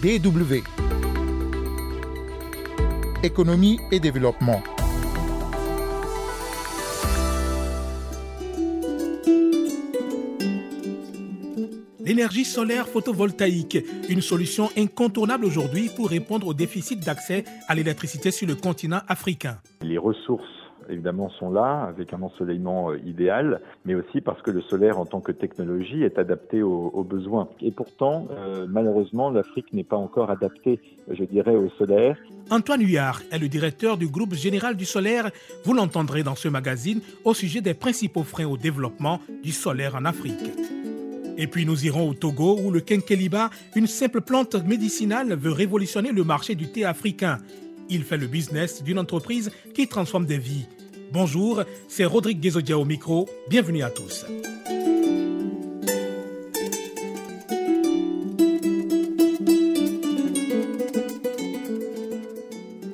DW. Économie et développement. L'énergie solaire photovoltaïque, une solution incontournable aujourd'hui pour répondre au déficit d'accès à l'électricité sur le continent africain. Les ressources évidemment sont là avec un ensoleillement euh, idéal, mais aussi parce que le solaire en tant que technologie est adapté aux, besoins. Et pourtant, euh, malheureusement, l'Afrique n'est pas encore adaptée, je dirais, au solaire. Antoine Huyard est le directeur du groupe général du solaire. Vous l'entendrez dans ce magazine au sujet des principaux freins au développement du solaire en Afrique. Et puis nous irons au Togo où le Kenkeliba, une simple plante médicinale, veut révolutionner le marché du thé africain. Il fait le business d'une entreprise qui transforme des vies. Bonjour, c'est Rodrigue Guézodia au micro. Bienvenue à tous.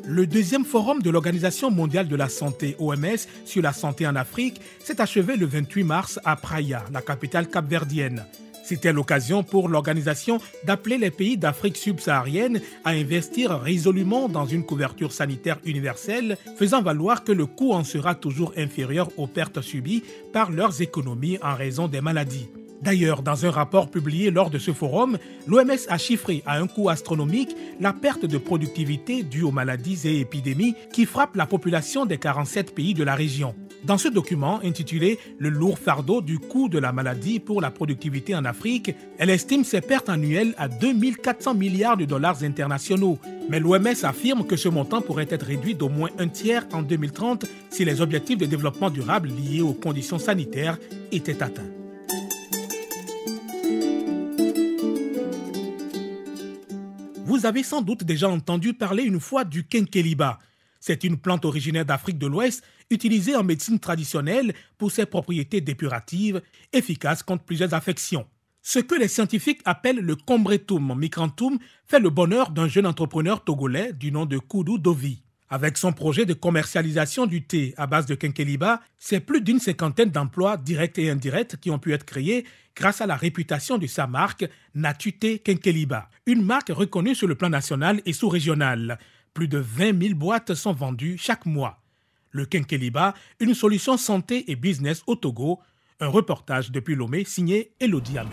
Le deuxième forum de l'Organisation mondiale de la santé, OMS, sur la santé en Afrique s'est achevé le 28 mars à Praia, la capitale capverdienne. C'était l'occasion pour l'organisation d'appeler les pays d'Afrique subsaharienne à investir résolument dans une couverture sanitaire universelle, faisant valoir que le coût en sera toujours inférieur aux pertes subies par leurs économies en raison des maladies. D'ailleurs, dans un rapport publié lors de ce forum, l'OMS a chiffré à un coût astronomique la perte de productivité due aux maladies et épidémies qui frappent la population des 47 pays de la région. Dans ce document intitulé Le lourd fardeau du coût de la maladie pour la productivité en Afrique, elle estime ses pertes annuelles à 2400 milliards de dollars internationaux. Mais l'OMS affirme que ce montant pourrait être réduit d'au moins un tiers en 2030 si les objectifs de développement durable liés aux conditions sanitaires étaient atteints. Vous avez sans doute déjà entendu parler une fois du kenkeliba. C'est une plante originaire d'Afrique de l'Ouest utilisée en médecine traditionnelle pour ses propriétés dépuratives, efficaces contre plusieurs affections. Ce que les scientifiques appellent le combretum micrantum fait le bonheur d'un jeune entrepreneur togolais du nom de Koudou Dovi. Avec son projet de commercialisation du thé à base de kenkeliba, c'est plus d'une cinquantaine d'emplois directs et indirects qui ont pu être créés grâce à la réputation de sa marque Natute Kenkeliba, une marque reconnue sur le plan national et sous-régional. Plus de 20 000 boîtes sont vendues chaque mois. Le Kenkeliba, une solution santé et business au Togo. Un reportage depuis Lomé signé Elodie Amen.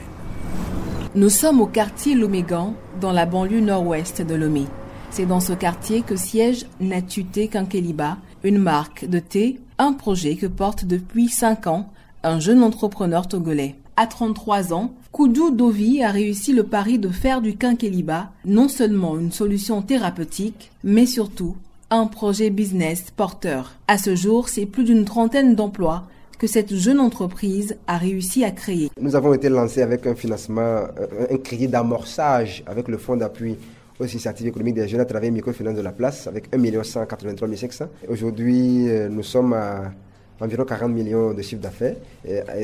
Nous sommes au quartier Lomégan, dans la banlieue nord-ouest de Lomé. C'est dans ce quartier que siège Natute Kenkeliba, une marque de thé, un projet que porte depuis 5 ans un jeune entrepreneur togolais. À 33 ans, Koudou Dovi a réussi le pari de faire du quinqueliba non seulement une solution thérapeutique, mais surtout un projet business porteur. À ce jour, c'est plus d'une trentaine d'emplois que cette jeune entreprise a réussi à créer. Nous avons été lancés avec un financement, euh, un crédit d'amorçage avec le fonds d'appui aux initiatives économiques des jeunes à travers Microfinance de la Place avec 1 183 500. Aujourd'hui, euh, nous sommes à environ 40 millions de chiffre d'affaires,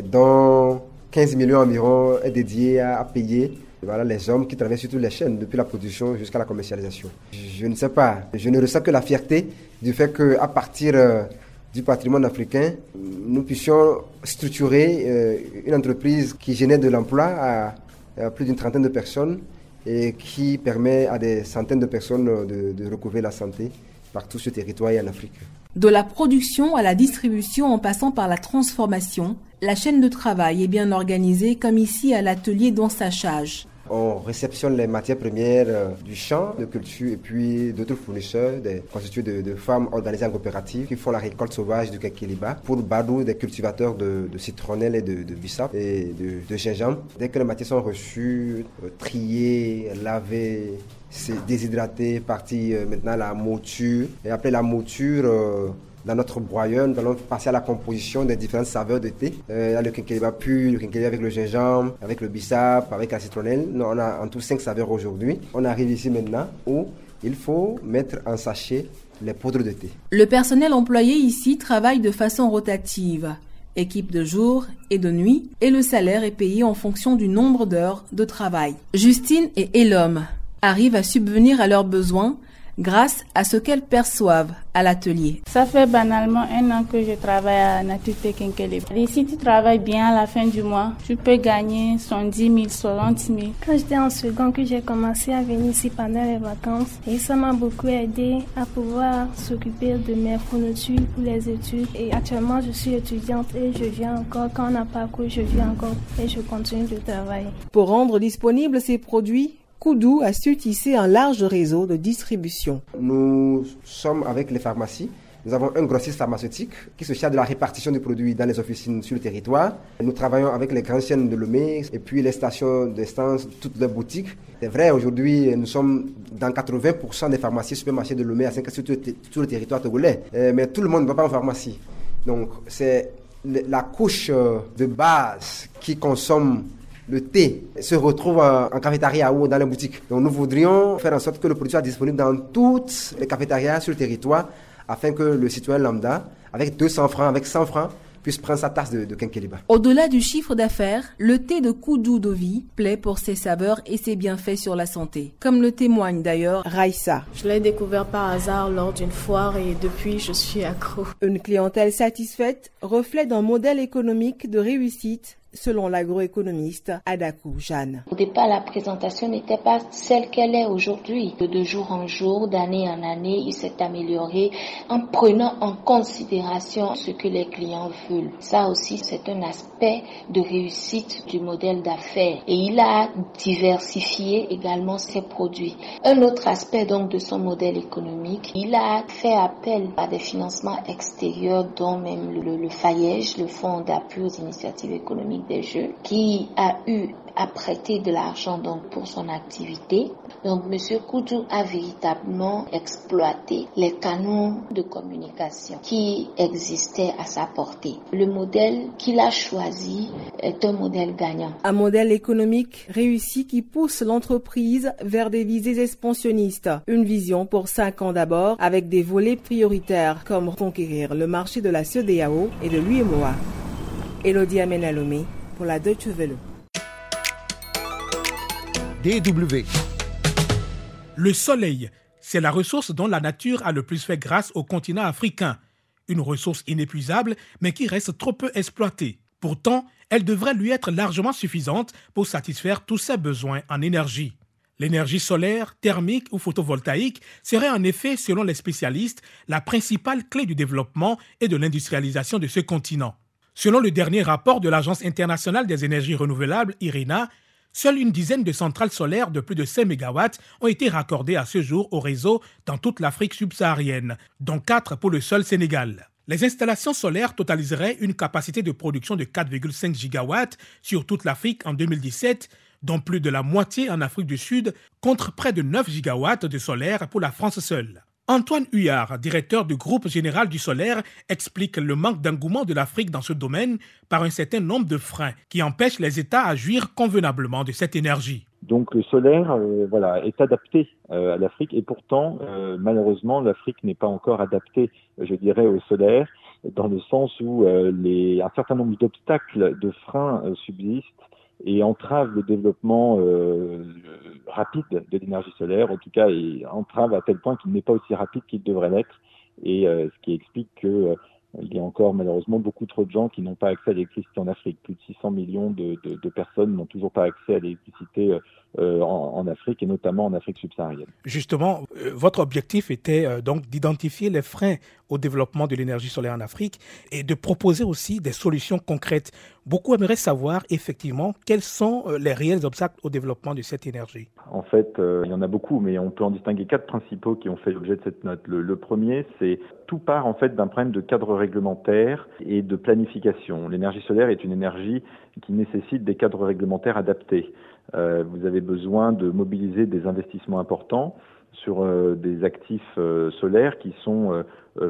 dont 15 millions environ est dédié à, payer les hommes qui travaillent sur toutes les chaînes, depuis la production jusqu'à la commercialisation. Je, ne sais pas, je ne ressens que la fierté du fait qu'à partir euh, du patrimoine africain, nous puissions structurer euh, une entreprise qui génère de l'emploi à, plus d'une trentaine de personnes et qui permet à des centaines de personnes de, de recouvrer la santé par tout ce territoire et en Afrique. De la production à la distribution en passant par la transformation, la chaîne de travail est bien organisée comme ici à l'atelier d'ensachage. On réceptionne les matières premières euh, du champ de culture et puis d'autres fournisseurs, des constitués de, femmes organisées en coopérative qui font la récolte sauvage du kakiliba. Pour Badou, des cultivateurs de, citronnelle et de, bissap et de, gingembre. Dès que les matières sont reçues, euh, triées, lavées, c'est déshydraté, parti euh, maintenant la mouture. Et après la mouture, dans notre broyeur, nous allons passer à la composition des différentes saveurs de thé. Euh, le quinqueliba pur, le quinqueliba avec le gingembre, avec le bissap, avec la citronnelle. Nous, on a en tout cinq saveurs aujourd'hui. On arrive ici maintenant où il faut mettre en sachet les poudres de thé. Le personnel employé ici travaille de façon rotative équipe de jour et de nuit, et le salaire est payé en fonction du nombre d'heures de travail. Justine et Elom arrivent à subvenir à leurs besoins grâce à ce qu'elles perçoivent à l'atelier. Ça fait banalement un an que je travaille à Natute Kenkele. Et si tu travailles bien à la fin du mois, tu peux gagner 110 000, 60 000. Quand j'étais en second, que j'ai commencé à venir ici pendant les vacances, et ça m'a beaucoup aidé à pouvoir s'occuper de mes fournitures pour les études. Et actuellement, je suis étudiante et je viens encore. Quand on n'a pas cours, je viens encore et je continue de travailler. Pour rendre disponibles ces produits, Koudou a su tisser un large réseau de distribution. Nous sommes avec les pharmacies. Nous avons un grossiste pharmaceutique qui se charge de la répartition des produits dans les officines sur le territoire. Nous travaillons avec les grandes chaînes de Lomé et puis les stations d'essence, toutes les boutiques. C'est vrai, aujourd'hui, nous sommes dans 80% des pharmacies supermarchés de Lomé à 5 sur, tout le territoire togolais. Euh, mais tout le monde ne va pas en pharmacie. Donc, c'est la couche euh, de base qui consomme le thé se retrouve en cafétéria ou dans les boutiques. Donc nous voudrions faire en sorte que le produit soit disponible dans toutes les cafétérias sur le territoire afin que le citoyen lambda, avec 200 francs, avec 100 francs, puisse prendre sa tasse de, de Au-delà du chiffre d'affaires, le thé de Koudou Dovi plaît pour ses saveurs et ses bienfaits sur la santé, comme le témoigne d'ailleurs Raissa. Je l'ai découvert par hasard lors d'une foire et depuis je suis accro. Une clientèle satisfaite reflète un modèle économique de réussite selon l'agroéconomiste Adakou Jeanne. Au départ, la présentation n'était pas celle qu'elle est aujourd'hui. De jour en jour, d'année en année, il s'est amélioré en prenant en considération ce que les clients veulent. Ça aussi, c'est un aspect de réussite du modèle d'affaires. Et il a diversifié également ses produits. Un autre aspect donc de son modèle économique, il a fait appel à des financements extérieurs, dont même le, le le Fonds d'appui aux initiatives économiques des Jeux, qui a eu à prêter de l'argent donc pour son activité. Donc Monsieur Koudou a véritablement exploité les canaux de communication qui existaient à sa portée. Le modèle qu'il a choisi est un modèle gagnant. Un modèle économique réussi qui pousse l'entreprise vers des visées expansionnistes. Une vision pour cinq ans d'abord avec des volets prioritaires comme conquérir le marché de la CEDEAO et de l'UMOA. Elodie Amenalomé pour la Deutsche Welle. DW. Le soleil, c'est la ressource dont la nature a le plus fait grâce au continent africain. Une ressource inépuisable, mais qui reste trop peu exploitée. Pourtant, elle devrait lui être largement suffisante pour satisfaire tous ses besoins en énergie. L'énergie solaire, thermique ou photovoltaïque serait en effet, selon les spécialistes, la principale clé du développement et de l'industrialisation de ce continent. Selon le dernier rapport de l'Agence internationale des énergies renouvelables, IRENA, seule une dizaine de centrales solaires de plus de 5 MW ont été raccordées à ce jour au réseau dans toute l'Afrique subsaharienne, dont 4 pour le seul Sénégal. Les installations solaires totaliseraient une capacité de production de 4,5 GW sur toute l'Afrique en 2017, dont plus de la moitié en Afrique du Sud, contre près de 9 GW de solaire pour la France seule. Antoine Huyard, directeur du groupe général du solaire, explique le manque d'engouement de l'Afrique dans ce domaine par un certain nombre de freins qui empêchent les États à jouir convenablement de cette énergie. Donc le solaire euh, est adapté euh, à l'Afrique et pourtant, euh, malheureusement, l'Afrique n'est pas encore adaptée, je dirais, au solaire, dans le sens où un certain nombre d'obstacles, de freins subsistent et entrave le développement euh, rapide de l'énergie solaire, en tout cas, et entrave à tel point qu'il n'est pas aussi rapide qu'il devrait l'être, et euh, ce qui explique que euh, il y a encore malheureusement beaucoup trop de gens qui n'ont pas accès à l'électricité en Afrique. Plus de 600 millions de, personnes n'ont toujours pas accès à l'électricité en, Afrique et notamment en Afrique subsaharienne. Justement, votre objectif était donc d'identifier les freins au développement de l'énergie solaire en Afrique et de proposer aussi des solutions concrètes. Beaucoup aimeraient savoir effectivement quels sont les réels obstacles au développement de cette énergie. En fait, il y en a beaucoup, mais on peut en distinguer quatre principaux qui ont fait l'objet de cette note. Le, premier, c'est tout part en fait d'un problème de cadre réglementaire et de planification. L'énergie solaire est une énergie qui nécessite des cadres réglementaires adaptés. Euh, vous avez besoin de mobiliser des investissements importants sur euh, des actifs euh, solaires qui sont euh,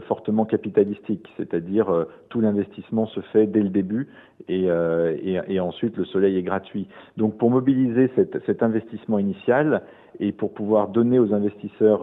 fortement capitalistique, c'est-à-dire euh, tout l'investissement se fait dès le début et, et, et, ensuite le soleil est gratuit. Donc pour mobiliser cet, cet investissement initial et pour pouvoir donner aux investisseurs,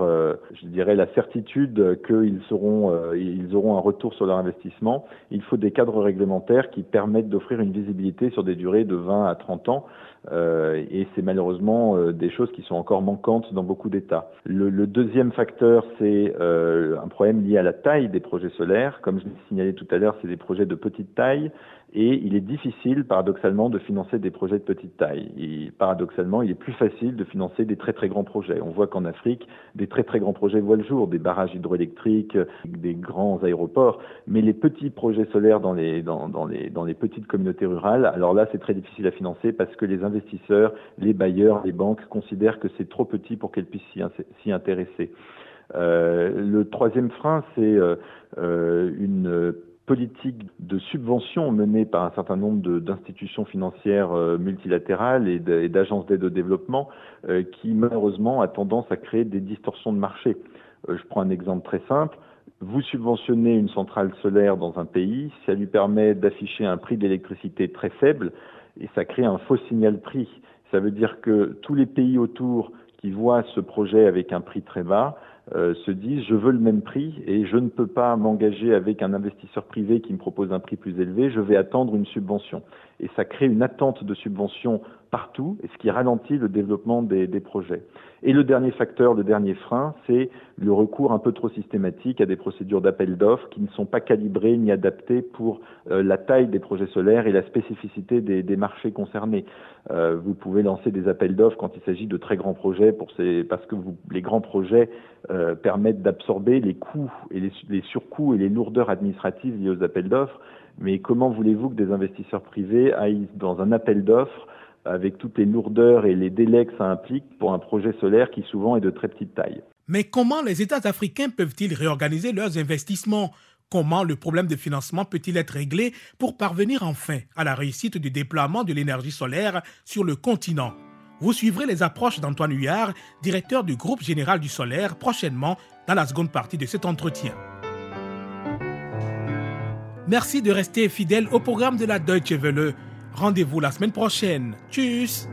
je dirais, la certitude qu'ils seront, ils auront un retour sur leur investissement, il faut des cadres réglementaires qui permettent d'offrir une visibilité sur des durées de 20 à 30 ans. Euh, et c'est malheureusement euh, des choses qui sont encore manquantes dans beaucoup d'États. Le, le, deuxième facteur, c'est euh, un problème lié à la taille des projets solaires. Comme je l'ai signalé tout à l'heure, c'est des projets de petite taille et il est difficile, paradoxalement, de financer des projets de petite taille. Et, paradoxalement, il est plus facile de financer des très très grands projets. On voit qu'en Afrique, des très très grands projets voient le jour, des barrages hydroélectriques, des grands aéroports, mais les petits projets solaires dans les, dans, dans les, dans les petites communautés rurales, alors là, c'est très difficile à financer parce que les investisseurs, les bailleurs, les banques considèrent que c'est trop petit pour qu'elles puissent s'y intéresser. Euh, le troisième frein, c'est euh, euh une politique de subvention menée par un certain nombre d'institutions financières multilatérales et d'agences d'aide au développement qui malheureusement a tendance à créer des distorsions de marché. Je prends un exemple très simple. Vous subventionnez une centrale solaire dans un pays, ça lui permet d'afficher un prix d'électricité très faible et ça crée un faux signal prix. Ça veut dire que tous les pays autour qui voient ce projet avec un prix très bas euh, se disent je veux le même prix et je ne peux pas m'engager avec un investisseur privé qui me propose un prix plus élevé, je vais attendre une subvention. Et ça crée une attente de subvention partout, et ce qui ralentit le développement des, projets. Et le dernier facteur, le dernier frein, c'est le recours un peu trop systématique à des procédures d'appel d'offres qui ne sont pas calibrées ni adaptées pour euh, la taille des projets solaires et la spécificité des, marchés concernés. Euh, vous pouvez lancer des appels d'offres quand il s'agit de très grands projets parce que les grands projets euh, permettent d'absorber les coûts et les surcoûts et les lourdeurs administratives liées aux appels d'offres. Mais comment voulez-vous que des investisseurs privés aillent dans un appel d'offres avec toutes les lourdeurs et les délais que ça implique pour un projet solaire qui souvent est de très petite taille? Mais comment les États africains peuvent-ils réorganiser leurs investissements? Comment le problème de financement peut-il être réglé pour parvenir enfin à la réussite du déploiement de l'énergie solaire sur le continent? Vous suivrez les approches d'Antoine Huillard, directeur du groupe général du solaire, prochainement dans la seconde partie de cet entretien. Merci de rester fidèle au programme de la Deutsche Welle. Rendez-vous la semaine prochaine. Tchuss